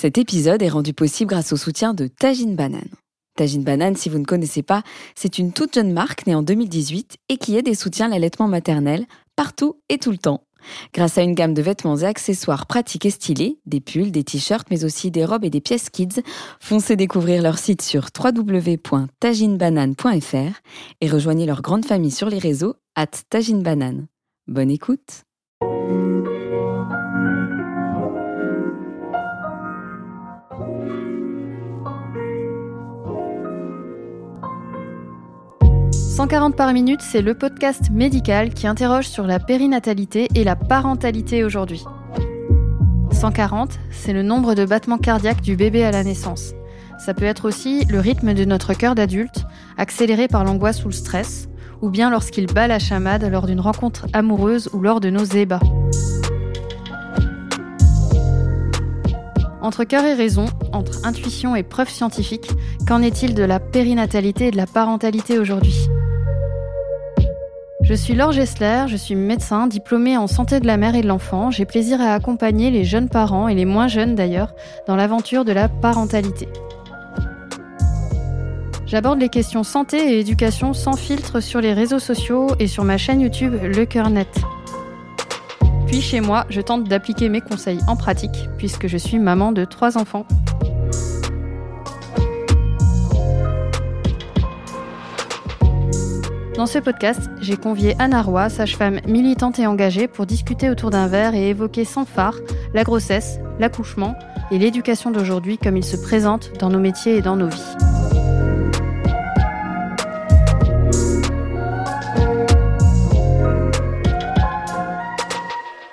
Cet épisode est rendu possible grâce au soutien de Tajine Banane. Tajine Banane, si vous ne connaissez pas, c'est une toute jeune marque née en 2018 et qui aide et soutient l'allaitement maternel partout et tout le temps. Grâce à une gamme de vêtements et accessoires pratiques et stylés, des pulls, des t-shirts, mais aussi des robes et des pièces kids, foncez découvrir leur site sur www.taginebanane.fr et rejoignez leur grande famille sur les réseaux at taginebanane. Bonne écoute 140 par minute, c'est le podcast médical qui interroge sur la périnatalité et la parentalité aujourd'hui. 140, c'est le nombre de battements cardiaques du bébé à la naissance. Ça peut être aussi le rythme de notre cœur d'adulte, accéléré par l'angoisse ou le stress, ou bien lorsqu'il bat la chamade lors d'une rencontre amoureuse ou lors de nos ébats. Entre cœur et raison, entre intuition et preuve scientifique, qu'en est-il de la périnatalité et de la parentalité aujourd'hui? Je suis Laure Gessler, je suis médecin diplômée en santé de la mère et de l'enfant. J'ai plaisir à accompagner les jeunes parents et les moins jeunes d'ailleurs dans l'aventure de la parentalité. J'aborde les questions santé et éducation sans filtre sur les réseaux sociaux et sur ma chaîne YouTube Le Cœur Net. Puis chez moi, je tente d'appliquer mes conseils en pratique puisque je suis maman de trois enfants. Dans ce podcast, j'ai convié Anna Roy, sage-femme militante et engagée, pour discuter autour d'un verre et évoquer sans phare la grossesse, l'accouchement et l'éducation d'aujourd'hui comme ils se présentent dans nos métiers et dans nos vies.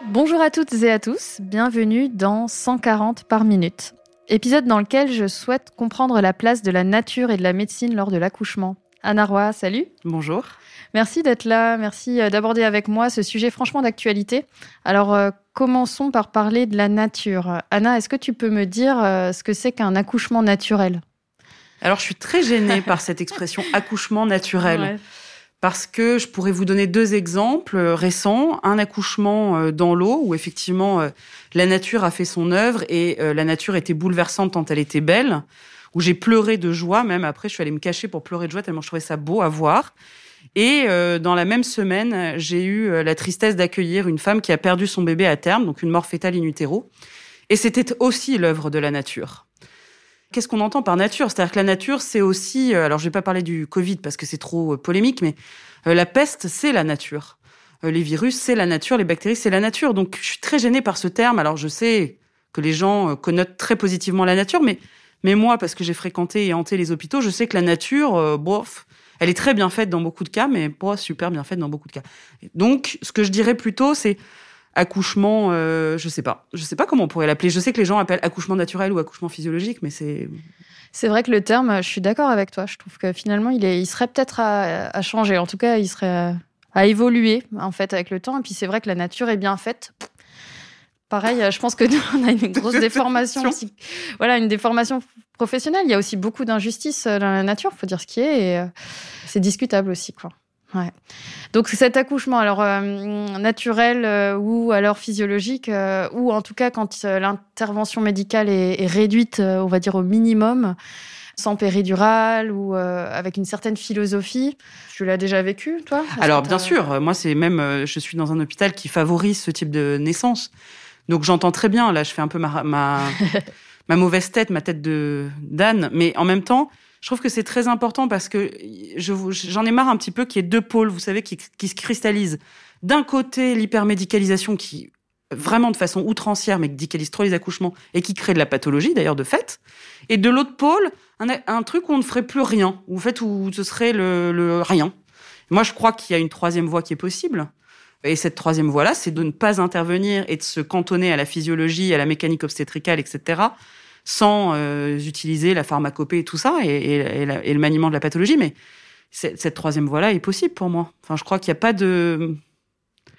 Bonjour à toutes et à tous, bienvenue dans 140 par minute. Épisode dans lequel je souhaite comprendre la place de la nature et de la médecine lors de l'accouchement. Anna Roy, salut. Bonjour. Merci d'être là, merci euh, d'aborder avec moi ce sujet franchement d'actualité. Alors, euh, commençons par parler de la nature. Anna, est-ce que tu peux me dire euh, ce que c'est qu'un accouchement naturel? Alors, je suis très gênée par cette expression accouchement naturel. Parce que je pourrais vous donner deux exemples récents. Un accouchement dans l'eau, où effectivement la nature a fait son œuvre et la nature était bouleversante tant elle était belle où j'ai pleuré de joie. Même après, je suis allée me cacher pour pleurer de joie tellement je trouvais ça beau à voir. Et euh, dans la même semaine, j'ai eu euh, la tristesse d'accueillir une femme qui a perdu son bébé à terme, donc une mort fétale in utero. Et c'était aussi l'œuvre de la nature. Qu'est-ce qu'on entend par nature? C'est-à-dire que la nature, c'est aussi, euh, alors je vais pas parler du Covid parce que c'est trop polémique, mais la peste, c'est la nature. les virus, c'est la nature. Les bactéries, c'est la nature. Donc je suis très gênée par ce terme. Alors je sais que les gens connotent très positivement la nature, mais mais moi, parce que j'ai fréquenté et hanté les hôpitaux, je sais que la nature, euh, bof, elle est très bien faite dans beaucoup de cas, mais pas super bien faite dans beaucoup de cas. Donc, ce que je dirais plutôt, c'est accouchement, euh, je sais pas. Je sais pas comment on pourrait l'appeler. Je sais que les gens appellent accouchement naturel ou accouchement physiologique, mais c'est. C'est vrai que le terme, je suis d'accord avec toi. Je trouve que finalement, il, serait peut-être à, à, changer. En tout cas, il serait à évoluer en fait avec le temps. Et puis c'est vrai que la nature est bien faite. Pareil, je pense que nous, on a une grosse déformation aussi. Voilà, une déformation professionnelle. Il y a aussi beaucoup d'injustices euh, dans la nature, faut dire ce qui est, et euh, c'est discutable aussi, quoi. Ouais. Donc cet accouchement, alors euh, naturel ou alors physiologique, ou en tout cas quand l'intervention médicale est, est, réduite, on va dire au minimum, sans péridurale ou avec une certaine philosophie. Tu l'as déjà vécu, toi? Alors bien sûr, moi c'est même, je suis dans un hôpital qui favorise ce type de naissance. Donc j'entends très bien, là je fais un peu ma, ma, ma mauvaise tête, ma tête de d'âne, mais en même temps, je trouve que c'est très important parce que j'en ai marre un petit peu qu'il y ait deux pôles, vous savez, qui, qui se cristallisent. D'un côté, l'hypermédicalisation qui, vraiment de façon outrancière, médicalise trop les accouchements et qui crée de la pathologie, d'ailleurs, de fait. Et de l'autre pôle, un, un, truc où on ne ferait plus rien, ou en fait, où ce serait le, le rien. Moi, je crois qu'il y a une troisième voie qui est possible. Et cette troisième voie-là, c'est de ne pas intervenir et de se cantonner à la physiologie, à la mécanique obstétricale, etc., sans euh, utiliser la pharmacopée et tout ça, et, et, le maniement de la pathologie. Mais cette troisième voie-là est possible pour moi. Enfin, je crois qu'il n'y a pas de...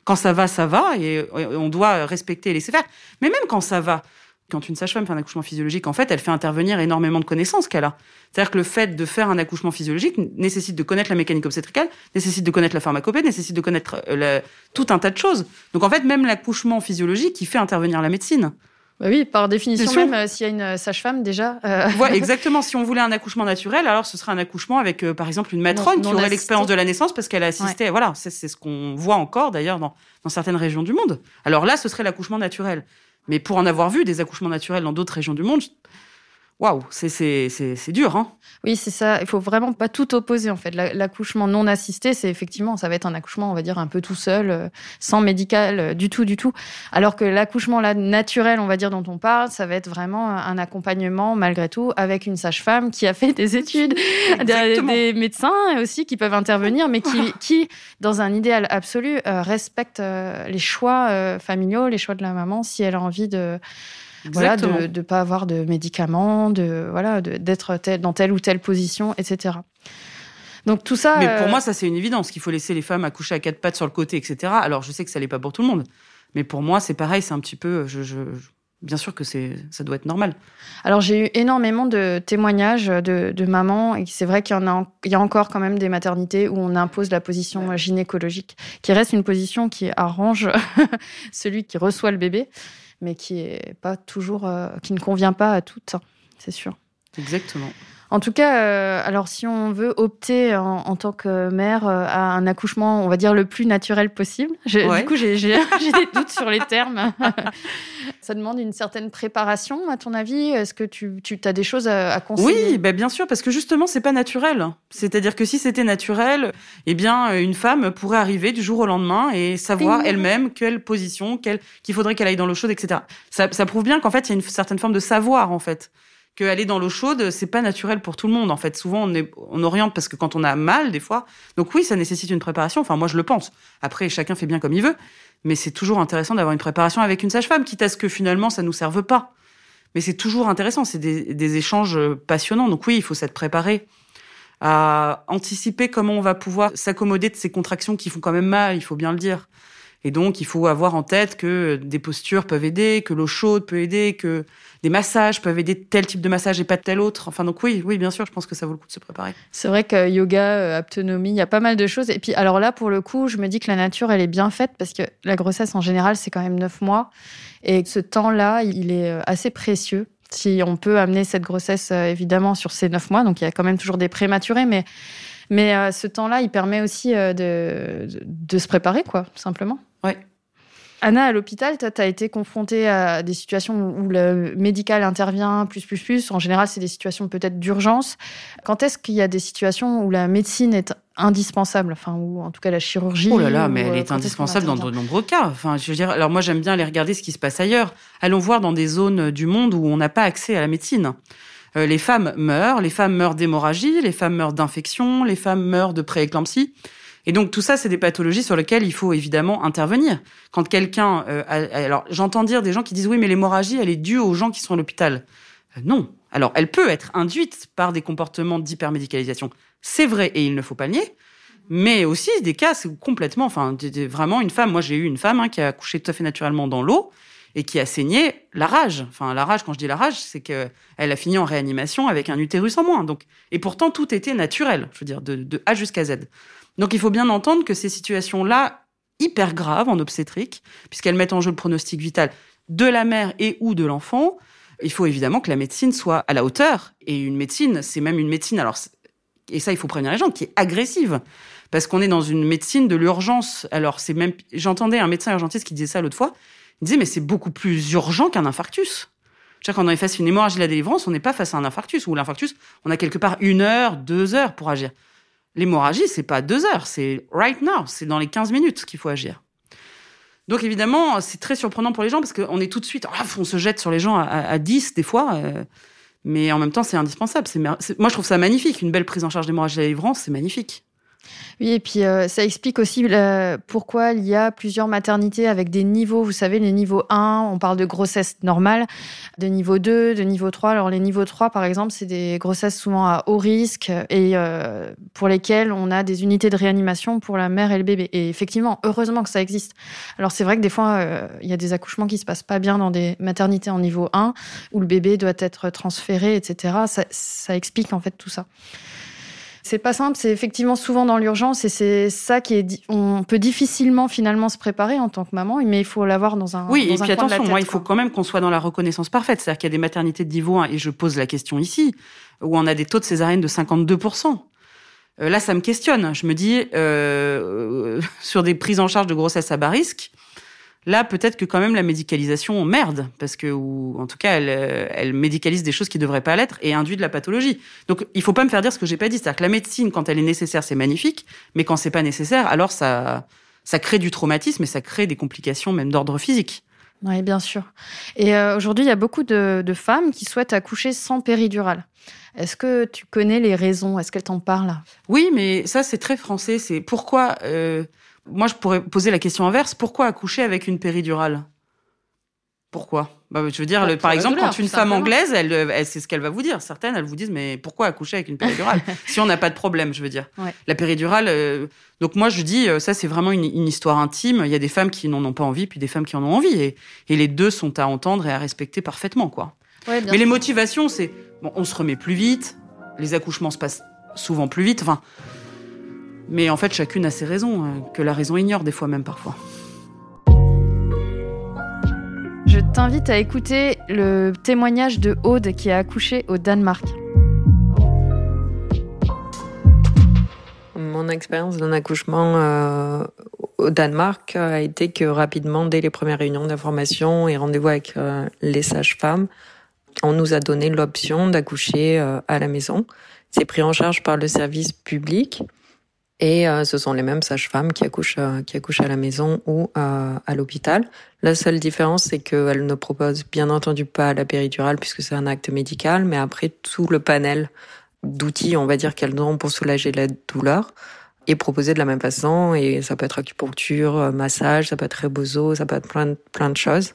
Quand ça va, ça va, et on doit respecter et laisser faire. Mais même quand ça va, quand une sage-femme fait un accouchement physiologique, en fait, elle fait intervenir énormément de connaissances qu'elle a. C'est-à-dire que le fait de faire un accouchement physiologique nécessite de connaître la mécanique obstétricale, nécessite de connaître la pharmacopée, nécessite de connaître euh, tout un tas de choses. Donc en fait, même l'accouchement physiologique, il fait intervenir la médecine. Bah oui, par définition, même euh, s'il y a une euh, sage-femme déjà. Euh... exactement. Si on voulait un accouchement naturel, alors ce serait un accouchement avec, par exemple, une matrone qui aurait l'expérience de la naissance parce qu'elle a assisté. Voilà, c'est ce qu'on voit encore d'ailleurs dans, dans certaines régions du monde. Alors là, ce serait l'accouchement naturel. Mais pour en avoir vu des accouchements naturels dans d'autres régions du monde, waouh, c'est dur. Hein oui, c'est ça. Il faut vraiment pas tout opposer en fait. L'accouchement non assisté, c'est effectivement, ça va être un accouchement, on va dire un peu tout seul, euh, sans médical euh, du tout, du tout. Alors que l'accouchement là naturel, on va dire dont on parle, ça va être vraiment un accompagnement malgré tout avec une sage-femme qui a fait des études, des, médecins aussi qui peuvent intervenir, mais qui, qui dans un idéal absolu, euh, respectent les choix familiaux, les choix de la maman si elle a envie de voilà, de ne pas avoir de médicaments, de voilà, d'être dans telle ou telle position, etc. Donc tout ça. Mais pour euh, moi, ça c'est une évidence qu'il faut laisser les femmes accoucher à quatre pattes sur le côté, etc. Alors je sais que ça n'est pas pour tout le monde, mais pour moi c'est pareil, c'est un petit peu. Je, je, bien sûr que c'est, ça doit être normal. Alors j'ai eu énormément de témoignages de, de mamans et c'est vrai qu'il y en a, il y a encore quand même des maternités où on impose la position gynécologique, qui reste une position qui arrange celui qui reçoit le bébé mais qui est pas toujours, euh, qui ne convient pas à toutes, hein, c'est sûr. Exactement. En tout cas, euh, alors si on veut opter en, tant que mère euh, à un accouchement, on va dire le plus naturel possible. Du coup, j'ai des doutes sur les termes. Ça demande une certaine préparation, à ton avis? Est-ce que tu, tu as des choses à, conseiller? Oui, bah bien sûr, parce que justement, c'est pas naturel. C'est-à-dire que si c'était naturel, eh bien, une femme pourrait arriver du jour au lendemain et savoir elle-même quelle position, qu'il faudrait qu'elle aille dans l'eau chaude, etc. Ça, ça prouve bien qu'en fait, il y a une certaine forme de savoir, en fait qu'aller dans l'eau chaude, c'est pas naturel pour tout le monde. En fait, souvent, on, est, on oriente parce que quand on a mal, des fois. Donc oui, ça nécessite une préparation. Enfin, moi, je le pense. Après, chacun fait bien comme il veut. Mais c'est toujours intéressant d'avoir une préparation avec une sage-femme, quitte à ce que finalement, ça nous serve pas. Mais c'est toujours intéressant. C'est des, des, échanges passionnants. Donc oui, il faut s'être préparé à anticiper comment on va pouvoir s'accommoder de ces contractions qui font quand même mal, il faut bien le dire. Et donc, il faut avoir en tête que des postures peuvent aider, que l'eau chaude peut aider, que des massages peuvent aider tel type de massage et pas tel autre. Enfin, donc oui, oui, bien sûr, je pense que ça vaut le coup de se préparer. C'est vrai que yoga, euh, autonomie, il y a pas mal de choses. Et puis, alors là, pour le coup, je me dis que la nature, elle est bien faite parce que la grossesse, en général, c'est quand même neuf mois. Et ce temps-là, il est euh, assez précieux. Si on peut amener cette grossesse, euh, évidemment, sur ces neuf mois, donc il y a quand même toujours des prématurés, mais, mais ce temps-là, il permet aussi de, de, se préparer, quoi, tout simplement. Ouais. Anna, à l'hôpital, tu as été confrontée à des situations où le médical intervient plus, plus, plus. En général, c'est des situations peut-être d'urgence. Quand est-ce qu'il y a des situations où la médecine est indispensable, enfin, ou en tout cas la chirurgie Oh là là, mais elle euh, est indispensable dans de nombreux cas. Enfin, je veux dire, alors moi j'aime bien aller regarder ce qui se passe ailleurs. Allons voir dans des zones du monde où on n'a pas accès à la médecine. Euh, les femmes meurent, les femmes meurent d'hémorragie, les femmes meurent d'infection, les femmes meurent de prééclampsie. Et donc tout ça, c'est des pathologies sur lesquelles il faut évidemment intervenir. Quand quelqu'un, euh, alors j'entends dire des gens qui disent oui, mais l'hémorragie, elle est due aux gens qui sont à l'hôpital. Euh, non. Alors elle peut être induite par des comportements d'hypermédicalisation. C'est vrai et il ne faut pas le nier. Mais aussi des cas, complètement, enfin, vraiment une femme. Moi, j'ai eu une femme hein, qui a accouché tout à fait naturellement dans l'eau et qui a saigné la rage. Enfin, la rage, quand je dis la rage, c'est qu'elle a fini en réanimation avec un utérus en moins. Donc, et pourtant, tout était naturel. Je veux dire, de, A jusqu'à Z. Donc il faut bien entendre que ces situations-là, hyper graves en obstétrique, puisqu'elles mettent en jeu le pronostic vital de la mère et ou de l'enfant, il faut évidemment que la médecine soit à la hauteur. Et une médecine, c'est même une médecine, alors, et ça il faut prévenir les gens, qui est agressive. Parce qu'on est dans une médecine de l'urgence. Alors c'est même, j'entendais un médecin urgentiste qui disait ça l'autre fois. Il disait, mais c'est beaucoup plus urgent qu'un infarctus. Quand on est face à une hémorragie de la délivrance, on n'est pas face à un infarctus. Ou l'infarctus, on a quelque part une heure, deux heures pour agir. L'hémorragie, c'est pas deux heures, c'est right now, c'est dans les 15 minutes qu'il faut agir. Donc évidemment, c'est très surprenant pour les gens parce qu'on est tout de suite, on se jette sur les gens à, 10 des fois, euh, mais en même temps, c'est indispensable. moi, je trouve ça magnifique. Une belle prise en charge d'hémorragie de la délivrance, c'est magnifique. Oui, et puis euh, ça explique aussi euh, pourquoi il y a plusieurs maternités avec des niveaux. Vous savez, les niveaux 1, on parle de grossesse normale, de niveau 2, de niveau 3. Alors les niveaux 3, par exemple, c'est des grossesses souvent à haut risque et euh, pour lesquelles on a des unités de réanimation pour la mère et le bébé. Et effectivement, heureusement que ça existe. Alors c'est vrai que des fois, il y a des accouchements qui se passent pas bien dans des maternités en niveau 1 où le bébé doit être transféré, etc. Ça explique en fait tout ça. C'est pas simple, c'est effectivement souvent dans l'urgence et c'est ça qui est. On peut difficilement finalement se préparer en tant que maman, mais il faut l'avoir dans un. Oui, dans et un puis attention, moi, il faut quand même qu'on soit dans la reconnaissance parfaite. C'est-à-dire qu'il y a des maternités de niveau 1, et je pose la question ici, où on a des taux de césarienne de 52%. Euh, là, ça me questionne. Je me dis, euh, sur des prises en charge de grossesse à bas risque, là, peut-être que quand même la médicalisation merde, parce que, ou en tout cas, elle, euh, elle médicalise des choses qui devraient pas l'être et induit de la pathologie. Donc, il faut pas me faire dire ce que j'ai pas dit. C'est-à-dire que la médecine, quand elle est nécessaire, c'est magnifique, mais quand c'est pas nécessaire, alors ça, ça crée du traumatisme et ça crée des complications même d'ordre physique. Oui, bien sûr. Et euh, aujourd'hui, il y a beaucoup de, de femmes qui souhaitent accoucher sans péridurale. Est-ce que tu connais les raisons? Est-ce qu'elles t'en parlent? Oui, mais ça, c'est très français. C'est pourquoi. euh, moi, je pourrais poser la question inverse. Pourquoi accoucher avec une péridurale? Pourquoi? Bah, Je veux dire, Bah, le- par exemple, douleur, quand une femme anglaise, elle, euh, elle c'est ce qu'elle va vous dire. Certaines, elles vous disent, mais pourquoi accoucher avec une péridurale? Si on n'a pas de problème, je veux dire. Ouais. La péridurale. euh, donc moi, je dis, euh, ça, c'est vraiment une, une histoire intime. Il y a des femmes qui n'en ont pas envie, puis des femmes qui en ont envie, et, et les deux sont à entendre et à respecter parfaitement, quoi. Ouais, Mais les motivations, c'est bon, on se remet plus vite, les accouchements se passent souvent plus vite. Enfin, mais en fait, chacune a ses raisons, euh, que la raison ignore des fois même parfois. Je t'invite à écouter le témoignage de Aude qui a accouché au Danemark. Mon expérience d'un accouchement euh, au Danemark a été que rapidement, dès les premières réunions d'information et rendez-vous avec euh, les sages-femmes, on nous a donné l'option d'accoucher euh, à la maison. C'est pris en charge par le service public et euh, ce sont les mêmes sages-femmes qui accouchent, euh, qui accouchent à la maison ou euh, à l'hôpital. La seule différence, c'est qu'elles ne proposent bien entendu pas la péridurale puisque c'est un acte médical, mais après tout le panel d'outils, on va dire, qu'elles ont pour soulager la douleur est proposé de la même façon et ça peut être acupuncture, euh, massage, ça peut être rebozo, ça peut être plein de, plein de choses.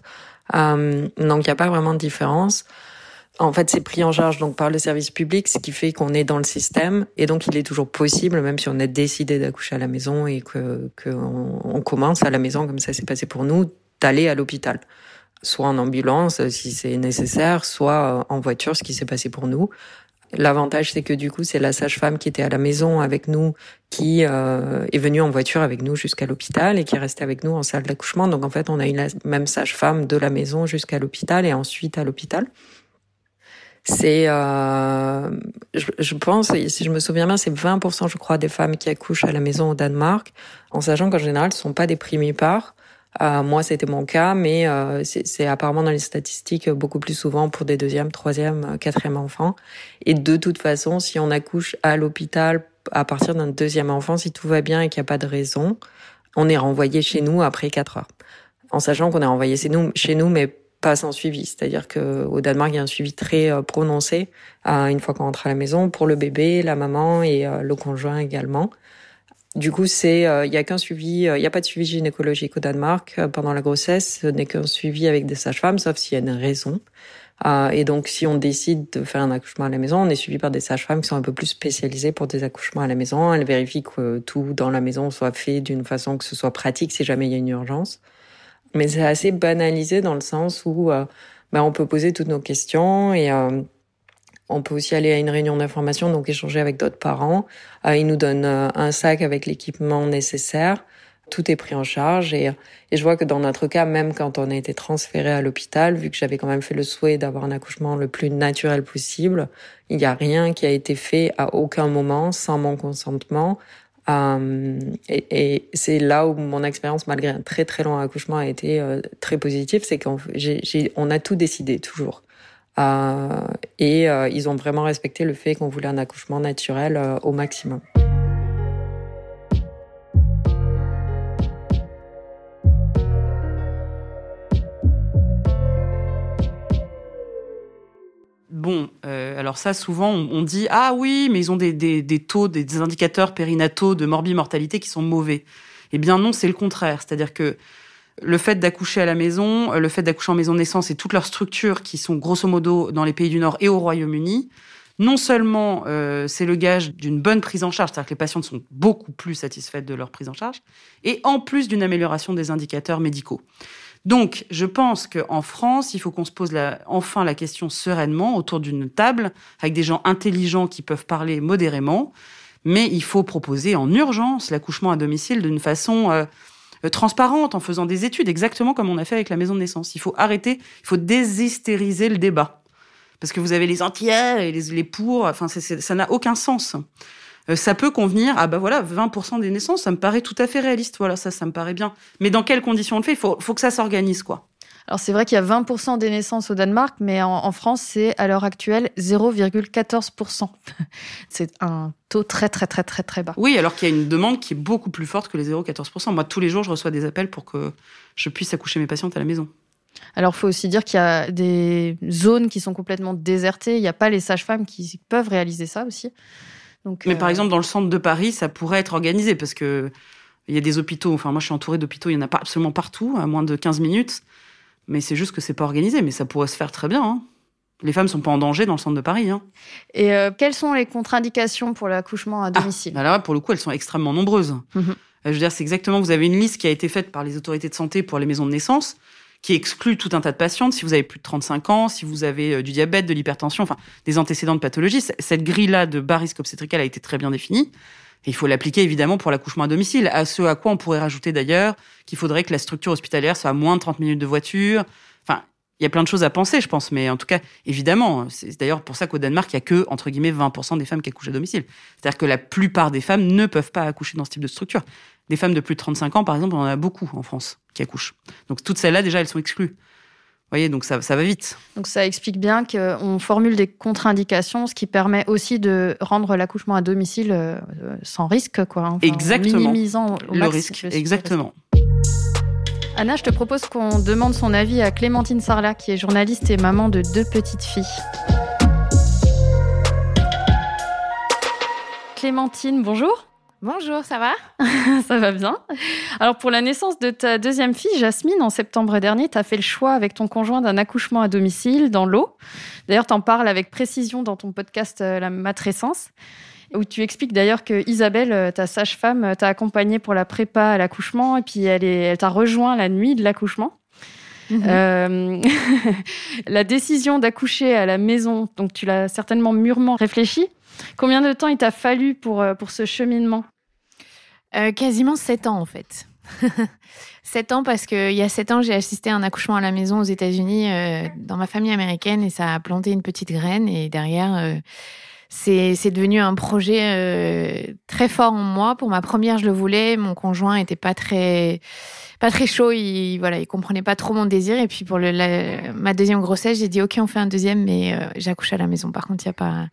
Euh, donc il n'y a pas vraiment de différence. En fait, c'est pris en charge donc par le service public, ce qui fait qu'on est dans le système et donc il est toujours possible, même si on a décidé d'accoucher à la maison et que qu'on on commence à la maison comme ça s'est passé pour nous, d'aller à l'hôpital, soit en ambulance si c'est nécessaire, soit en voiture, ce qui s'est passé pour nous. L'avantage, c'est que du coup, c'est la sage-femme qui était à la maison avec nous, qui euh, est venue en voiture avec nous jusqu'à l'hôpital et qui est restée avec nous en salle d'accouchement. Donc en fait, on a eu la même sage-femme de la maison jusqu'à l'hôpital et ensuite à l'hôpital. C'est, euh, je, je pense, si je me souviens bien, c'est 20%, je crois, des femmes qui accouchent à la maison au Danemark, en sachant qu'en général, ce sont pas des primipares. Euh, moi, c'était mon cas, mais euh, c'est apparemment dans les statistiques beaucoup plus souvent pour des deuxième, troisième, quatrième enfants. Et de toute façon, si on accouche à l'hôpital à partir d'un deuxième enfant, si tout va bien et qu'il n'y a pas de raison, on est renvoyé chez nous après quatre heures. En sachant qu'on est renvoyé chez nous, chez nous, mais pas sans suivi. C'est-à-dire que au Danemark, il y a un suivi très euh, prononcé une fois qu'on rentre à la maison pour le bébé, la maman et euh, le conjoint également. Du coup, c'est euh, il y a qu'un suivi, il y a pas de suivi gynécologique au Danemark pendant la grossesse. Ce n'est qu'un suivi avec des sages-femmes, sauf s'il y a une raison. Et donc, si on décide de faire un accouchement à la maison, on est suivi par des sages-femmes qui sont un peu plus spécialisées pour des accouchements à la maison. Elles vérifient que tout dans la maison soit fait d'une façon que ce soit pratique si jamais il y a une urgence. Mais c'est assez banalisé dans le sens où euh, ben, on peut poser toutes nos questions et euh, on peut aussi aller à une réunion d'information, donc échanger avec d'autres parents. Euh, ils nous donnent euh, un sac avec l'équipement nécessaire. Tout est pris en charge et, et je vois que dans notre cas, même quand on a été transféré à l'hôpital, vu que j'avais quand même fait le souhait d'avoir un accouchement le plus naturel possible, il n'y a rien qui a été fait à aucun moment sans mon consentement. Euh, et et c'est là où mon expérience, malgré un très très long accouchement, a été euh, très positive, c'est qu'on j'ai- j'ai- on a tout décidé toujours. Euh, et euh, ils ont vraiment respecté le fait qu'on voulait un accouchement naturel euh, au maximum. Alors ça, souvent, on, dit ah oui, mais ils ont des, taux, des, indicateurs périnataux de morbimortalité qui sont mauvais. Eh bien non, c'est le contraire. C'est-à-dire que le fait d'accoucher à la maison, le fait d'accoucher en maison de naissance et toutes leurs structures qui sont grosso modo dans les pays du Nord et au Royaume-Uni, non seulement euh, c'est le gage d'une bonne prise en charge, c'est-à-dire que les patientes sont beaucoup plus satisfaites de leur prise en charge, et en plus d'une amélioration des indicateurs médicaux. Donc, je pense qu'en France, il faut qu'on se pose la, enfin la question sereinement autour d'une table avec des gens intelligents qui peuvent parler modérément, Mais il faut proposer en urgence l'accouchement à domicile d'une façon euh, euh, transparente, en faisant des études, exactement comme on a fait avec la maison de naissance. Il faut arrêter, il faut déshystériser le débat. Parce que vous avez les anti et les, les pour, enfin, ça n'a aucun sens. Euh, ça peut convenir, ah bah voilà, 20% des naissances, ça me paraît tout à fait réaliste. Voilà, ça, ça me paraît bien. Mais dans quelles conditions on le fait? Il faut, faut que ça s'organise, quoi. Alors c'est vrai qu'il y a 20% des naissances au Danemark, mais en, France, c'est à l'heure actuelle 0,14%. c'est un taux très très très très très bas. Oui, alors qu'il y a une demande qui est beaucoup plus forte que les 0,14%. Moi, tous les jours, je reçois des appels pour que je puisse accoucher mes patientes à la maison. Alors, il faut aussi dire qu'il y a des zones qui sont complètement désertées. Il n'y a pas les sages-femmes qui peuvent réaliser ça aussi. Donc, Mais par euh, exemple, dans le centre de Paris, ça pourrait être organisé parce que il y a des hôpitaux. Enfin, moi, je suis entourée d'hôpitaux. Il y en a pas absolument partout, à moins de 15 minutes. Mais c'est juste que c'est pas organisé. Mais ça pourrait se faire très bien. Hein. Les femmes sont pas en danger dans le centre de Paris. Hein. Et euh, quelles sont les contre-indications pour l'accouchement à ah, domicile? ah, Pour le coup, elles sont extrêmement nombreuses. Mhm. Euh, je veux dire, c'est exactement. Vous avez une liste qui a été faite par les autorités de santé pour les maisons de naissance qui exclut tout un tas de patientes. Si vous avez plus de 35 ans, si vous avez euh, du diabète, de l'hypertension, enfin des antécédents de pathologie, cette grille-là de bas risque obstétrical a été très bien définie. Et il faut l'appliquer évidemment pour l'accouchement à domicile. À ce à quoi on pourrait rajouter d'ailleurs qu'il faudrait que la structure hospitalière soit à moins de 30 minutes de voiture. Enfin, il y a plein de choses à penser, je pense, mais en tout cas, évidemment, c'est d'ailleurs pour ça qu'au Danemark, il y a que, entre guillemets, 20% des femmes qui accouchent à domicile. C'est-à-dire que la plupart des femmes ne peuvent pas accoucher dans ce type de structure. Des femmes de plus de 35 ans, par exemple, on en a beaucoup en France qui accouchent. Donc toutes celles-là, déjà, elles sont exclues. Vous voyez, donc ça, ça va vite. Donc ça explique bien qu'on formule des contre-indications, ce qui permet aussi de rendre l'accouchement à domicile euh, sans risque, quoi. Exactement. En minimisant le risque. Exactement. Anna, je te propose qu'on demande son avis à Clémentine Sarlat, qui est journaliste et maman de deux petites filles. Clémentine, bonjour. Bonjour, ça va Ça va bien. Alors pour la naissance de ta deuxième fille, Jasmine, en septembre dernier, tu as fait le choix avec ton conjoint d'un accouchement à domicile dans l'eau. D'ailleurs, tu en parles avec précision dans ton podcast euh, La matrescence, où tu expliques d'ailleurs que Isabelle, euh, ta sage-femme, euh, t'a accompagnée pour la prépa à l'accouchement et puis elle, elle t'a rejoint la nuit de l'accouchement. Mhm. la décision d'accoucher à la maison, donc tu l'as certainement mûrement réfléchi. Combien de temps il t'a fallu pour, pour ce cheminement? Euh, quasiment 7 ans en fait. 7 ans parce qu'il y a 7 ans, j'ai assisté à un accouchement à la maison aux États-Unis euh, dans ma famille américaine et ça a planté une petite graine et derrière, euh, c'est devenu un projet très fort en moi. Pour ma première, je le voulais. Mon conjoint était pas très pas très chaud. Il voilà, il comprenait pas trop mon désir. Et puis pour le, ma deuxième grossesse, j'ai dit ok, on fait un deuxième, mais j'accouche à la maison. Par contre, il y a pas,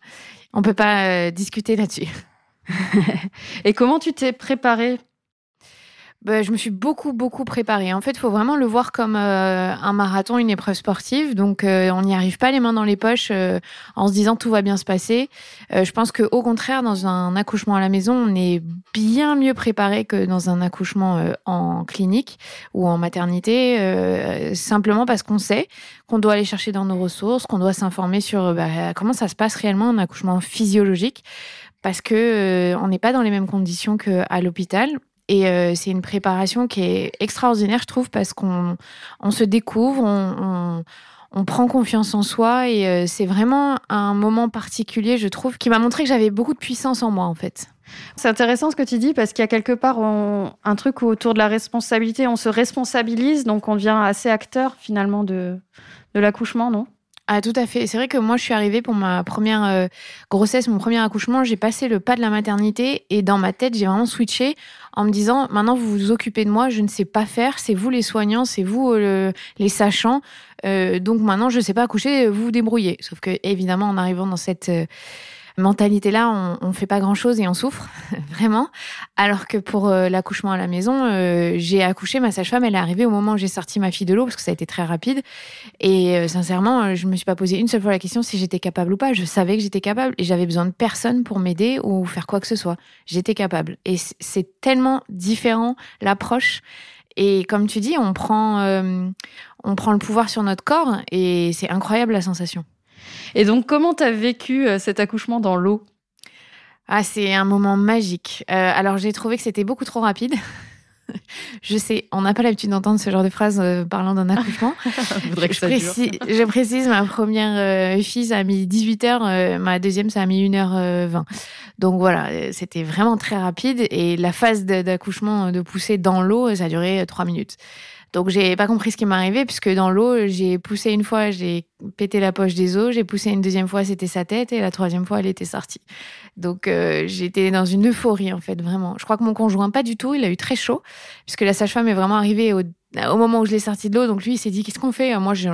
on peut pas discuter là-dessus. Et comment tu t'es préparée bah, je me suis beaucoup, beaucoup préparée. En fait, il faut vraiment le voir comme euh, un marathon, une épreuve sportive. Donc, euh, on n'y arrive pas les mains dans les poches euh, en se disant tout va bien se passer. je pense que au contraire, dans un accouchement à la maison, on est bien mieux préparé que dans un accouchement en clinique ou en maternité, simplement parce qu'on sait qu'on doit aller chercher dans nos ressources, qu'on doit s'informer sur bah, comment ça se passe réellement un accouchement physiologique parce que euh, on n'est pas dans les mêmes conditions qu'à l'hôpital. Et euh, c'est une préparation qui est extraordinaire, je trouve, parce qu'on on se découvre, on, on, prend confiance en soi. Et euh, c'est vraiment un moment particulier, je trouve, qui m'a montré que j'avais beaucoup de puissance en moi, en fait. C'est intéressant ce que tu dis parce qu'il y a quelque part un truc autour de la responsabilité. On se responsabilise, donc on devient assez acteur finalement de, de l'accouchement, non? Ah, tout à fait. C'est vrai que moi, je suis arrivée pour ma première euh, grossesse, mon premier accouchement. J'ai passé le pas de la maternité et dans ma tête, j'ai vraiment switché en me disant maintenant, vous vous occupez de moi, je ne sais pas faire. C'est vous les soignants, c'est vous euh, les sachants. Euh, donc maintenant, je ne sais pas accoucher, vous vous débrouillez. Sauf que, évidemment, en arrivant dans cette mentalité-là, on, ne fait pas grand-chose et on souffre, vraiment. Alors que pour euh, l'accouchement à la maison, euh, j'ai accouché, ma sage-femme, elle est arrivée au moment où j'ai sorti ma fille de l'eau, parce que ça a été très rapide. Et euh, sincèrement, je me suis pas posé une seule fois la question si j'étais capable ou pas. Je savais que j'étais capable et j'avais besoin de personne pour m'aider ou faire quoi que ce soit. J'étais capable. Et c'est tellement différent l'approche. Et comme tu dis, on prend, on prend le pouvoir sur notre corps et c'est incroyable la sensation. Et donc, comment tu as vécu euh, cet accouchement dans l'eau? Ah, c'est un moment magique. Euh, alors, j'ai trouvé que c'était beaucoup trop rapide. je sais, on n'a pas l'habitude d'entendre ce genre de phrases euh, parlant d'un accouchement. que je, précise, je, précise, ma première euh, fille, ça a mis 18h, euh, ma deuxième, ça a mis 1h20. Donc voilà, c'était vraiment très rapide. Et la phase d'accouchement de pousser dans l'eau, ça a duré 3 minutes. Donc j'ai pas compris ce qui m'arrivait puisque dans l'eau, j'ai poussé une fois, j'ai pété la poche des os, j'ai poussé une deuxième fois, c'était sa tête et la troisième fois, elle était sortie. Donc euh, j'étais dans une euphorie en fait, vraiment. Je crois que mon conjoint pas du tout, il a eu très chaud puisque la sage-femme est vraiment arrivée au moment où je l'ai sorti de l'eau. Donc lui, il s'est dit qu'est-ce qu'on fait? Moi, je,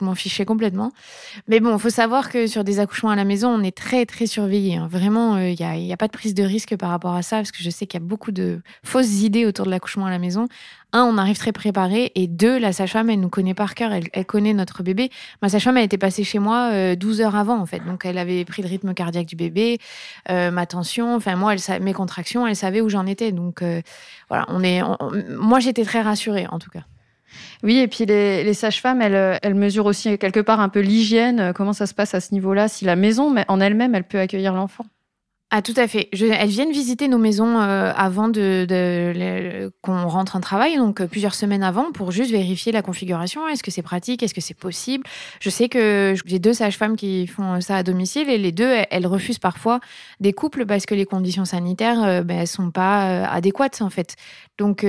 m'en fichais complètement. Mais bon, il faut savoir que sur des accouchements à la maison, on est très très surveillé. Hein. Vraiment, il euh, n'y a, a, pas de prise de risque par rapport à ça, parce que je sais qu'il y a beaucoup de fausses idées autour de l'accouchement à la maison. Un, on arrive très préparé, et deux, la sage-femme, elle nous connaît par cœur, elle, connaît notre bébé. Ma sage-femme, elle était passée chez moi 12 euh, heures avant, en fait. Donc, elle avait pris le rythme cardiaque du bébé, euh, ma tension, enfin, moi, elle, mes contractions, elle savait où j'en étais. Donc, voilà, on est, moi, j'étais très rassurée, en tout cas. Oui, et puis les, sages-femmes, elles, elles, mesurent aussi quelque part un peu l'hygiène, euh, comment ça se passe à ce niveau-là, si la maison en elle-même, elle peut accueillir l'enfant. Ah, tout à fait. elles viennent visiter nos maisons euh, avant qu'on rentre en travail, donc euh, plusieurs semaines avant, pour juste vérifier la configuration. Est-ce que c'est pratique? Est-ce que c'est possible? Je sais que j'ai deux sages-femmes qui font ça à domicile et les deux, elles, refusent parfois des couples parce que les conditions sanitaires, ben, elles sont pas adéquates en fait. Donc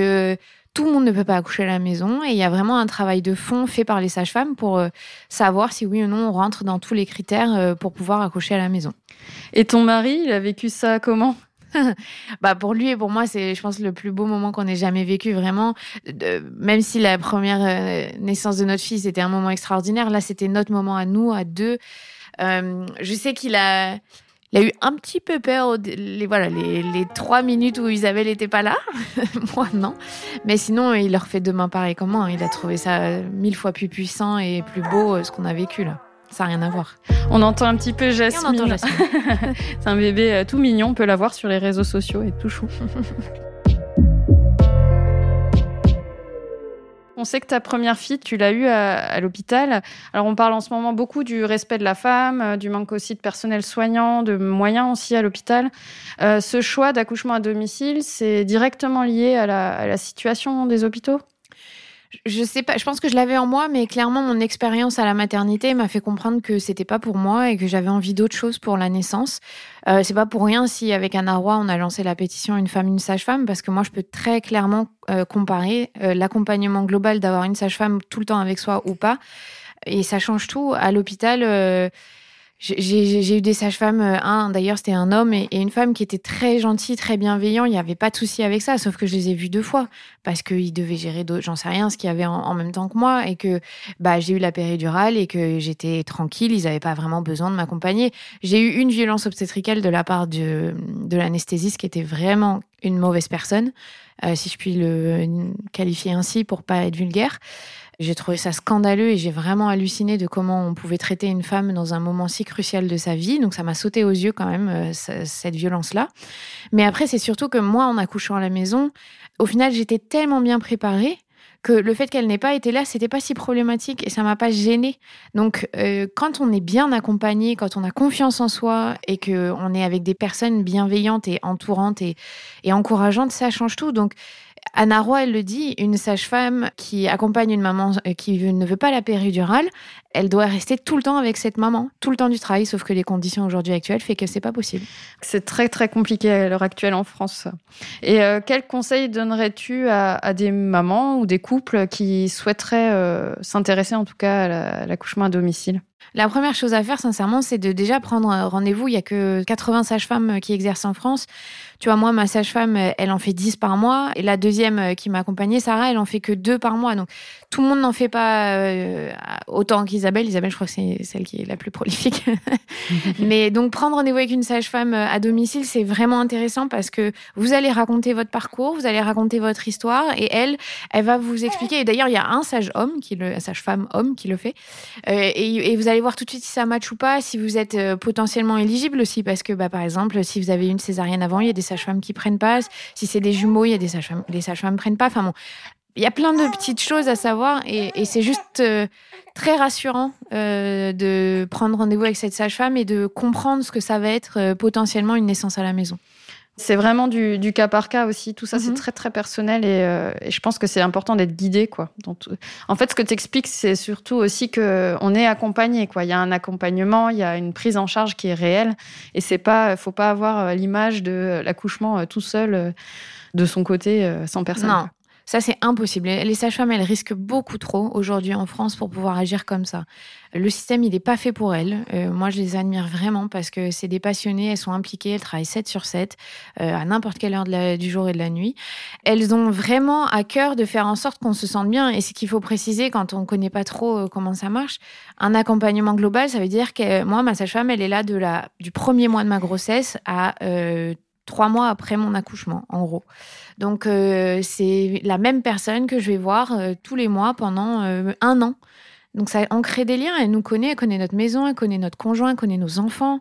tout le monde ne peut pas accoucher à la maison et il y a vraiment un travail de fond fait par les sages-femmes pour euh, savoir si oui ou non on rentre dans tous les critères euh, pour pouvoir accoucher à la maison. Et ton mari, il a vécu ça comment? Bah pour lui et pour moi, c'est, je pense, le plus beau moment qu'on ait jamais vécu, vraiment. même si la première euh, naissance de notre fille, c'était un moment extraordinaire, là, c'était notre moment à nous, à deux. je sais qu'il a, il a eu un petit peu peur les, voilà, les, les trois minutes où Isabelle n'était pas là. Moi, non. Mais sinon, il leur fait demain pareil comment. Il a trouvé ça mille fois plus puissant et plus beau, euh, ce qu'on a vécu là. Ça n'a rien à voir. On entend un petit peu Jasmine. C'est un bébé euh, tout mignon. On peut la voir sur les réseaux sociaux et tout chou. On sait que ta première fille, tu l'as eue à, l'hôpital. Alors, on parle en ce moment beaucoup du respect de la femme, euh, du manque aussi de personnel soignant, de moyens aussi à l'hôpital. Euh, ce choix d'accouchement à domicile, c'est directement lié à la situation des hôpitaux? Je sais pas, je pense que je l'avais en moi, mais clairement, mon expérience à la maternité m'a fait comprendre que c'était pas pour moi et que j'avais envie d'autre chose pour la naissance. Euh, c'est pas pour rien si, avec Anna Roy, on a lancé la pétition Une femme, une sage-femme, parce que moi, je peux très clairement euh, comparer euh, l'accompagnement global d'avoir une sage-femme tout le temps avec soi ou pas. Et ça change tout. À l'hôpital, euh, j'ai eu des sages-femmes, euh, un d'ailleurs c'était un homme et, une femme qui étaient très gentils, très bienveillants. Il n'y avait pas de souci avec ça, sauf que je les ai vus deux fois parce qu'ils devaient gérer d'autres, j'en sais rien, ce qu'il y avait en, même temps que moi et que bah, j'ai eu la péridurale et que j'étais tranquille. Ils n'avaient pas vraiment besoin de m'accompagner. J'ai eu une violence obstétricale de la part de, l'anesthésiste qui était vraiment une mauvaise personne, euh, si je puis le qualifier ainsi pour pas être vulgaire. J'ai trouvé ça scandaleux et j'ai vraiment halluciné de comment on pouvait traiter une femme dans un moment si crucial de sa vie. Donc ça m'a sauté aux yeux quand même, euh, cette violence-là. Mais après, c'est surtout que moi, en accouchant à la maison, au final, j'étais tellement bien préparée que le fait qu'elle n'ait pas été là, c'était pas si problématique et ça m'a pas gênée. Donc, euh, quand on est bien accompagné, quand on a confiance en soi et que on est avec des personnes bienveillantes et entourantes et, et encourageantes, ça change tout. Donc, Anna Roy, elle le dit, une sage-femme qui accompagne une maman euh, qui ne veut pas la péridurale, elle doit rester tout le temps avec cette maman, tout le temps du travail, sauf que les conditions aujourd'hui actuelles fait que c'est pas possible. C'est très très compliqué à l'heure actuelle en France. Et euh, quel conseil donnerais-tu à, des mamans ou des couples qui souhaiteraient euh, s'intéresser en tout cas à l'accouchement à domicile? La première chose à faire, sincèrement, c'est de déjà prendre rendez-vous. Il y a que 80 sages-femmes qui exercent en France. Tu vois, moi, ma sage-femme, elle en fait 10 par mois. Et la deuxième euh, qui m'a accompagnée, Sarah, elle en fait que 2 par mois. Donc, tout le monde n'en fait pas euh, autant qu'Isabelle. Isabelle, je crois que c'est celle qui est la plus prolifique. Mais donc, prendre rendez-vous avec une sage-femme euh, à domicile, c'est vraiment intéressant parce que vous allez raconter votre parcours, vous allez raconter votre histoire et elle, elle va vous expliquer. Et d'ailleurs, il y a un sage-homme, qui le, sage-femme homme qui le fait. et, et, vous allez voir tout de suite si ça match ou pas, si vous êtes potentiellement éligible aussi. Parce que, bah, par exemple, si vous avez une césarienne avant, il y a des sages-femmes qui prennent pas. Si c'est des jumeaux, il y a des sages-femmes, les sages-femmes prennent pas. Enfin bon, il y a plein de petites choses à savoir et, c'est juste euh, très rassurant euh, de prendre rendez-vous avec cette sage-femme et de comprendre ce que ça va être euh, potentiellement une naissance à la maison. C'est vraiment du, du, cas par cas aussi. Tout ça, c'est Mhm. très, très personnel et, et je pense que c'est important d'être guidé. Quoi. En fait, ce que tu expliques, c'est surtout aussi qu'on est accompagné. Quoi. Il y a un accompagnement, il y a une prise en charge qui est réelle et c'est pas, faut pas avoir l'image de l'accouchement tout seul de son côté sans personne. Non. quoi. Ça, c'est impossible. Les sages-femmes, elles risquent beaucoup trop aujourd'hui en France pour pouvoir agir comme ça. Le système, il n'est pas fait pour elles. Euh, moi, je les admire vraiment parce que c'est des passionnées, elles sont impliquées, elles travaillent 7 sur 7, euh, à n'importe quelle heure du jour et de la nuit. Elles ont vraiment à cœur de faire en sorte qu'on se sente bien. Et ce qu'il faut préciser quand on ne connaît pas trop euh, comment ça marche, un accompagnement global, ça veut dire que moi, ma sage-femme, elle est là de la, du premier mois de ma grossesse à trois mois après mon accouchement, en gros. Donc, euh, c'est la même personne que je vais voir euh, tous les mois pendant euh, un an. Donc, ça, on crée des liens. Elle nous connaît, elle connaît notre maison, elle connaît notre conjoint, elle connaît nos enfants.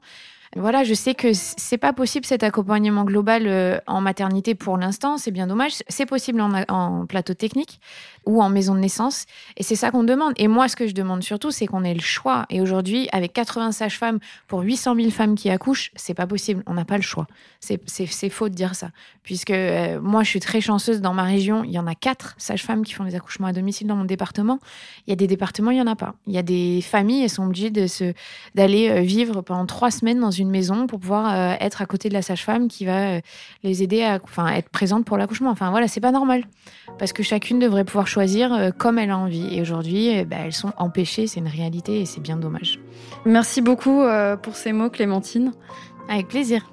Voilà, je sais que c'est pas possible cet accompagnement global en maternité pour l'instant, c'est bien dommage. C'est possible en plateau technique ou en maison de naissance, et c'est ça qu'on demande. Et moi, ce que je demande surtout, c'est qu'on ait le choix. Et aujourd'hui, avec 80 sages-femmes pour 800 000 femmes qui accouchent, c'est pas possible. On n'a pas le choix. C'est- faux de dire ça, puisque euh, moi, je suis très chanceuse dans ma région. Il y en a quatre sages-femmes qui font des accouchements à domicile dans mon département. Il y a des départements, il y en a pas. Il y a des familles, elles sont obligées d'aller euh, vivre pendant trois semaines dans une maison pour pouvoir euh, être à côté de la sage-femme qui va les aider à être présente pour l'accouchement. Enfin voilà, c'est pas normal. Parce que chacune devrait pouvoir choisir euh, comme elle a envie. Et aujourd'hui, euh, bah, elles sont empêchées, c'est une réalité et c'est bien dommage. Merci beaucoup euh, pour ces mots, Clémentine. Avec plaisir.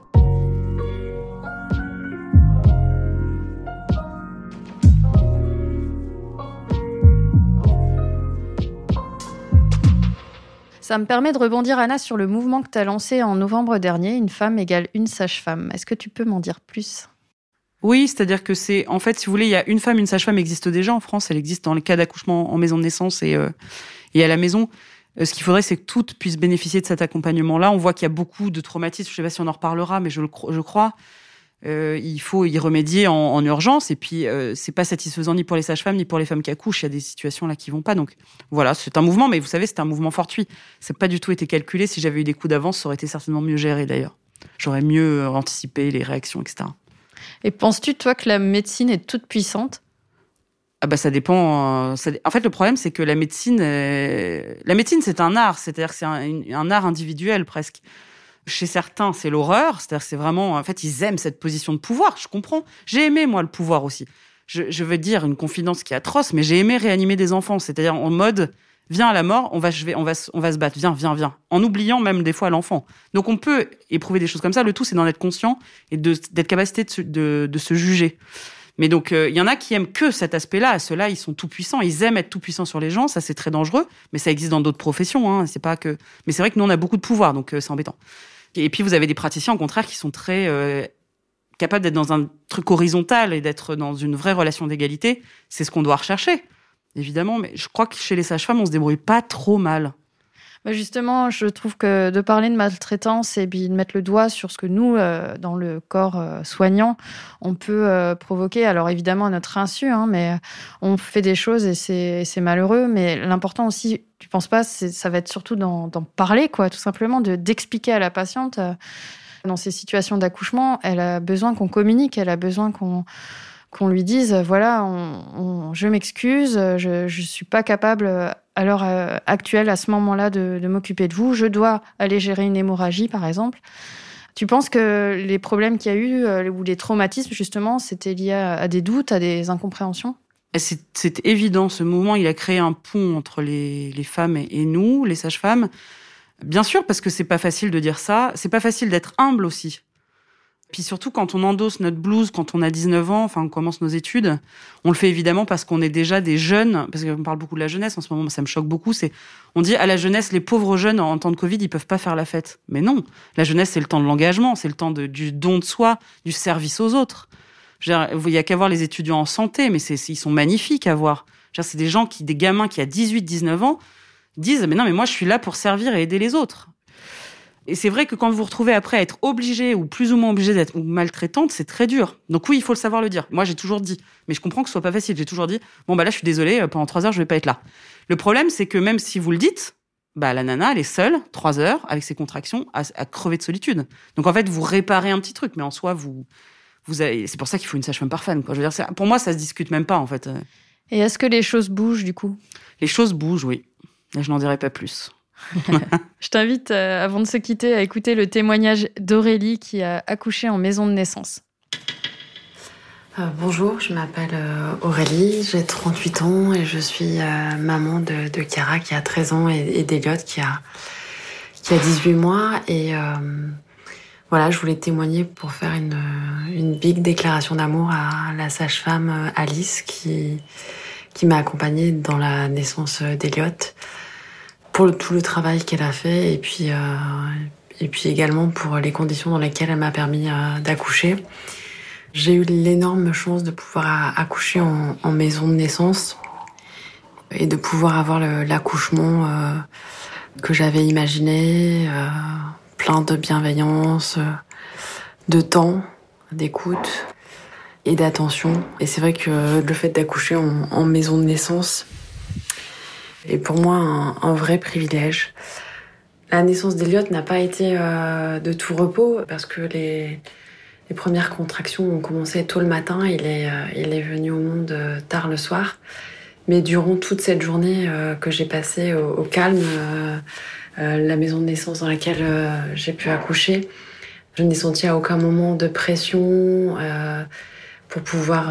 Ça me permet de rebondir, Anna, sur le mouvement que tu as lancé en novembre dernier, Une femme égale une sage-femme. Est-ce que tu peux m'en dire plus? Oui, c'est-à-dire que c'est, en fait, si vous voulez, il y a une femme, une sage-femme existe déjà en France. Elle existe dans les cas d'accouchement en maison de naissance et, euh, et à la maison. Euh, ce qu'il faudrait, c'est que toutes puissent bénéficier de cet accompagnement-là. On voit qu'il y a beaucoup de traumatismes. Je sais pas si on en reparlera, mais je le je crois. Euh, il faut y remédier en, en urgence. Et puis, euh, c'est pas satisfaisant ni pour les sages-femmes ni pour les femmes qui accouchent. Il y a des situations là qui vont pas. Donc, voilà, c'est un mouvement. Mais vous savez, c'est un mouvement fortuit. C'est pas du tout été calculé. Si j'avais eu des coups d'avance, ça aurait été certainement mieux géré d'ailleurs. J'aurais mieux euh, anticipé les réactions, etc. Et penses-tu, toi, que la médecine est toute puissante? Ah bah ça dépend. euh, En fait, le problème c'est que la médecine, la médecine c'est un art, c'est-à-dire c'est un, art individuel presque. Chez certains, c'est l'horreur, c'est-à-dire c'est vraiment, en fait, ils aiment cette position de pouvoir. Je comprends. J'ai aimé moi le pouvoir aussi. Je, je veux dire une confidence qui est atroce, mais j'ai aimé réanimer des enfants, c'est-à-dire en mode viens à la mort, on va, on va, on va se battre, viens, viens, viens, en oubliant même des fois l'enfant. Donc on peut éprouver des choses comme ça. Le tout, c'est d'en être conscient et d'être capacité de se, de, de se juger. Mais donc, euh, il y en a qui aiment que cet aspect-là. Ceux-là, ils sont tout puissants. Ils aiment être tout puissants sur les gens. Ça, c'est très dangereux. Mais ça existe dans d'autres professions. Hein. C'est pas que. Mais c'est vrai que nous, on a beaucoup de pouvoir, donc euh, c'est embêtant. Et puis, vous avez des praticiens, au contraire, qui sont très euh, capables d'être dans un truc horizontal et d'être dans une vraie relation d'égalité. C'est ce qu'on doit rechercher, évidemment. Mais je crois que chez les sages-femmes, on se débrouille pas trop mal. Bah, Justement, je trouve que de parler de maltraitance et de mettre le doigt sur ce que nous, euh, dans le corps euh, soignant, on peut euh, provoquer, alors évidemment à notre insu, hein, mais on fait des choses et c'est malheureux. Mais l'important aussi, tu penses pas, ça va être surtout d'en parler, quoi, tout simplement, de d'expliquer à la patiente. dans ces situations d'accouchement, elle a besoin qu'on communique, elle a besoin qu'on qu'on lui dise, voilà, je m'excuse, je ne suis pas capable euh, à l'heure euh, actuelle, à ce moment-là, de, m'occuper de vous. Je dois aller gérer une hémorragie, par exemple. Tu penses que les problèmes qu'il y a eu, euh, ou les traumatismes, justement, c'était lié à, des doutes, à des incompréhensions? C'est évident, ce mouvement, il a créé un pont entre les, les femmes et, et nous, les sages-femmes. Bien sûr, parce que c'est pas facile de dire ça. C'est pas facile d'être humble aussi. Puis surtout, quand on endosse notre blouse, quand on a 19 ans, enfin, on commence nos études, on le fait évidemment parce qu'on est déjà des jeunes, parce qu'on parle beaucoup de la jeunesse en ce moment, ça me choque beaucoup, c'est, on dit à la jeunesse, les pauvres jeunes en temps de Covid, ils peuvent pas faire la fête. Mais non. La jeunesse, c'est le temps de l'engagement, c'est le temps du don de soi, du service aux autres. Il y a qu'à voir les étudiants en santé, mais c'est, ils sont magnifiques à voir. C'est des gens qui, des gamins qui à 18, 19 ans, disent, mais non, mais moi, je suis là pour servir et aider les autres. Et c'est vrai que quand vous vous retrouvez après à être obligé ou plus ou moins obligé d'être ou maltraitante, c'est très dur. Donc oui, il faut le savoir le dire. Moi, j'ai toujours dit, mais je comprends que ce soit pas facile. J'ai toujours dit, bon bah là, je suis désolée, euh, pendant trois heures, je vais pas être là. Le problème, c'est que même si vous le dites, bah, la nana, elle est seule, trois heures, avec ses contractions, à, à crever de solitude. Donc, en fait, vous réparez un petit truc, mais en soi, vous, vous avez, c'est pour ça qu'il faut une sage-femme par fan, quoi. Je veux dire, pour moi, ça se discute même pas, en fait. Et est-ce que les choses bougent du coup? Les choses bougent, oui. Je n'en dirai pas plus. Je t'invite, euh, avant de se quitter, à écouter le témoignage d'Aurélie qui a accouché en maison de naissance. Euh, bonjour, je m'appelle euh, Aurélie, j'ai 38 ans et je suis maman de, de Chiara qui a 13 ans et, et qui a, qui a 18 mois. Et voilà, je voulais témoigner pour faire une, une big déclaration d'amour à la sage-femme Alice qui, qui m'a accompagnée dans la naissance d'Eliott pour tout le travail qu'elle a fait et puis, euh, et puis également pour les conditions dans lesquelles elle m'a permis euh, d'accoucher. J'ai eu l'énorme chance de pouvoir accoucher en, maison de naissance et de pouvoir avoir l'accouchement euh, que j'avais imaginé, plein de bienveillance, de temps, d'écoute et d'attention. Et c'est vrai que le fait d'accoucher en maison de naissance est pour moi un, un vrai privilège. La naissance d'Eliott n'a pas été euh, de tout repos parce que les, les premières contractions ont commencé tôt le matin. Il est, euh, il est venu au monde euh, tard le soir. Mais durant toute cette journée euh, que j'ai passée au, au calme, euh, la maison de naissance dans laquelle j'ai pu accoucher, je n'ai senti à aucun moment de pression pour pouvoir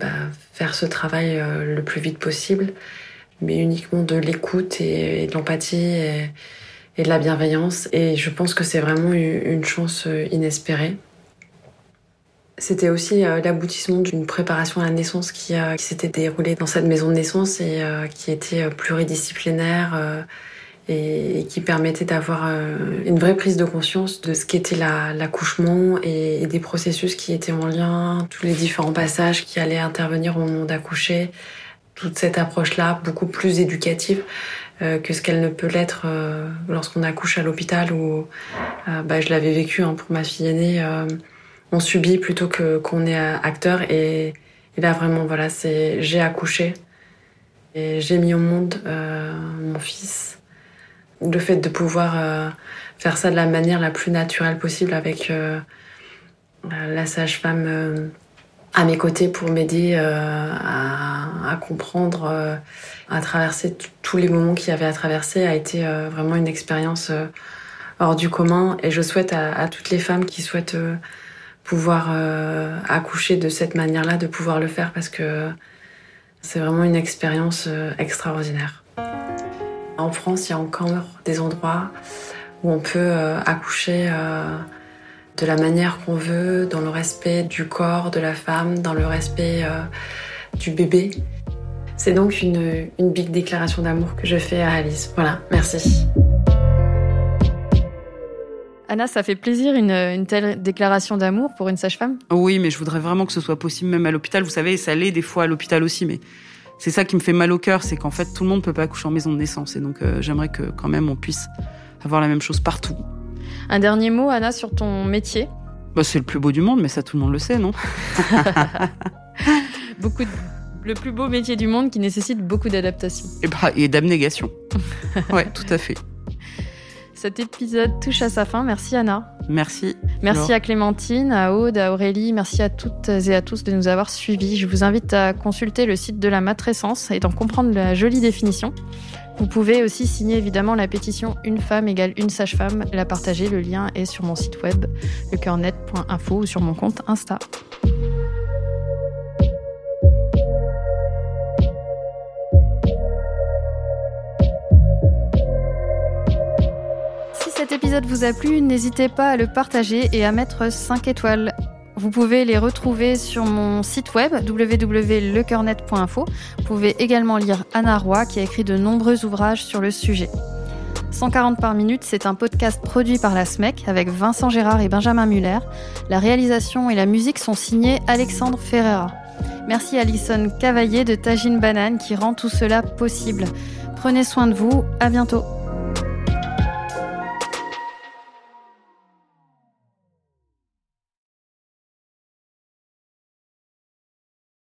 bah, faire ce travail le plus vite possible, mais uniquement de l'écoute et, et de l'empathie et, de la bienveillance. Et je pense que c'est vraiment une chance euh, inespérée. C'était aussi euh, l'aboutissement d'une préparation à la naissance qui, euh, qui s'était déroulée dans cette maison de naissance et qui était pluridisciplinaire et, qui permettait d'avoir une vraie prise de conscience de ce qu'était la- l'accouchement et, et des processus qui étaient en lien, tous les différents passages qui allaient intervenir au moment d'accoucher. Toute cette approche-là, beaucoup plus éducative euh, que ce qu'elle ne peut l'être euh, lorsqu'on accouche à l'hôpital où euh, bah, je l'avais vécu hein, pour ma fille aînée. euh, on subit plutôt que qu'on est euh, acteur et, et là vraiment voilà c'est j'ai accouché et j'ai mis au monde mon fils le fait de pouvoir faire ça de la manière la plus naturelle possible avec la sage-femme à mes côtés pour m'aider euh, à, à comprendre euh, à traverser tous les moments qu'il y avait à traverser a été euh, vraiment une expérience hors du commun et je souhaite à, à toutes les femmes qui souhaitent pouvoir euh, accoucher de cette manière-là, de pouvoir le faire parce que c'est vraiment une expérience extraordinaire. En France, il y a encore des endroits où on peut euh, accoucher euh, de la manière qu'on veut, dans le respect du corps de la femme, dans le respect euh, du bébé. C'est donc une, une big déclaration d'amour que je fais à Alice. Voilà, merci. Anna, ça fait plaisir une, une telle déclaration d'amour pour une sage-femme? Oui, mais je voudrais vraiment que ce soit possible même à l'hôpital. Vous savez, ça l'est des fois à l'hôpital aussi, mais c'est ça qui me fait mal au cœur, c'est qu'en fait tout le monde peut pas accoucher en maison de naissance, et donc euh, j'aimerais que quand même on puisse avoir la même chose partout. Un dernier mot, Anna, sur ton métier? Bah, c'est le plus beau du monde, mais ça tout le monde le sait, non? Beaucoup de- Le plus beau métier du monde qui nécessite beaucoup d'adaptation. Et, bah, et d'abnégation. ouais, tout à fait. Cet épisode touche à sa fin. Merci Anna. Merci. Merci Alors. à Clémentine, à Aude, à Aurélie. Merci à toutes et à tous de nous avoir suivis. Je vous invite à consulter le site de la matrescence et d'en comprendre la jolie définition. Vous pouvez aussi signer évidemment la pétition Une femme égale une sage-femme, la partager. Le lien est sur mon site web, lecoeurnet.info ou sur mon compte Insta. Si cet épisode vous a plu, n'hésitez pas à le partager et à mettre 5 étoiles. Vous pouvez les retrouver sur mon site web www.lecoeurnet.info. Vous pouvez également lire Anna Roy qui a écrit de nombreux ouvrages sur le sujet. 140 par minute, c'est un podcast produit par la SMEC avec Vincent Gérard et Benjamin Muller. La réalisation et la musique sont signés Alexandre Ferreira. Merci Alison Cavaillé de Tagine Banane qui rend tout cela possible. Prenez soin de vous, à bientôt.